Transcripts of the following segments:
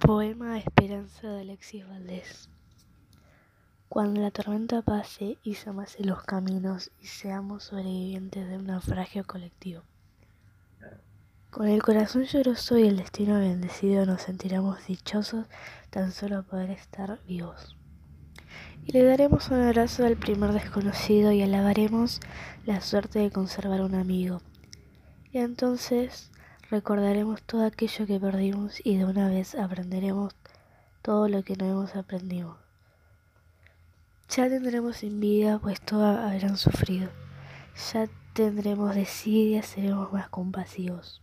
Poema Esperanza de Alexis Valdés. Cuando la tormenta pase y se amasen los caminos y seamos sobrevivientes de un naufragio colectivo. Con el corazón lloroso y el destino bendecido nos sentiremos dichosos tan solo poder estar vivos. Y le daremos un abrazo al primer desconocido y alabaremos la suerte de conservar un amigo. Y entonces Recordaremos todo aquello que perdimos y de una vez aprenderemos todo lo que no hemos aprendido. Ya tendremos envidia, pues todos habrán sufrido. Ya tendremos desidia, seremos más compasivos.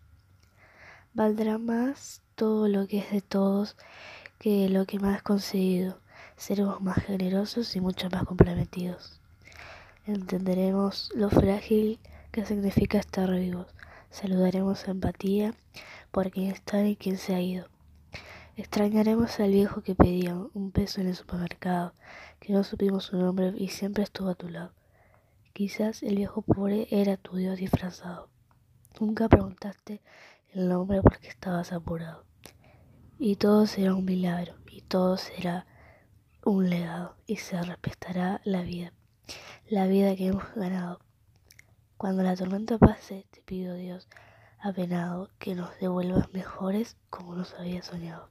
Valdrá más todo lo que es de todos que lo que más conseguido. Seremos más generosos y mucho más comprometidos. Entenderemos lo frágil que significa estar vivos Saludaremos empatía por quien está y quien se ha ido. Extrañaremos al viejo que pedía un peso en el supermercado, que no supimos su nombre y siempre estuvo a tu lado. Quizás el viejo pobre era tu Dios disfrazado. Nunca preguntaste el nombre porque estabas apurado. Y todo será un milagro, y todo será un legado, y se respetará la vida, la vida que hemos ganado. Cuando la tormenta pase, te pido Dios, apenado, que nos devuelvas mejores como nos había soñado.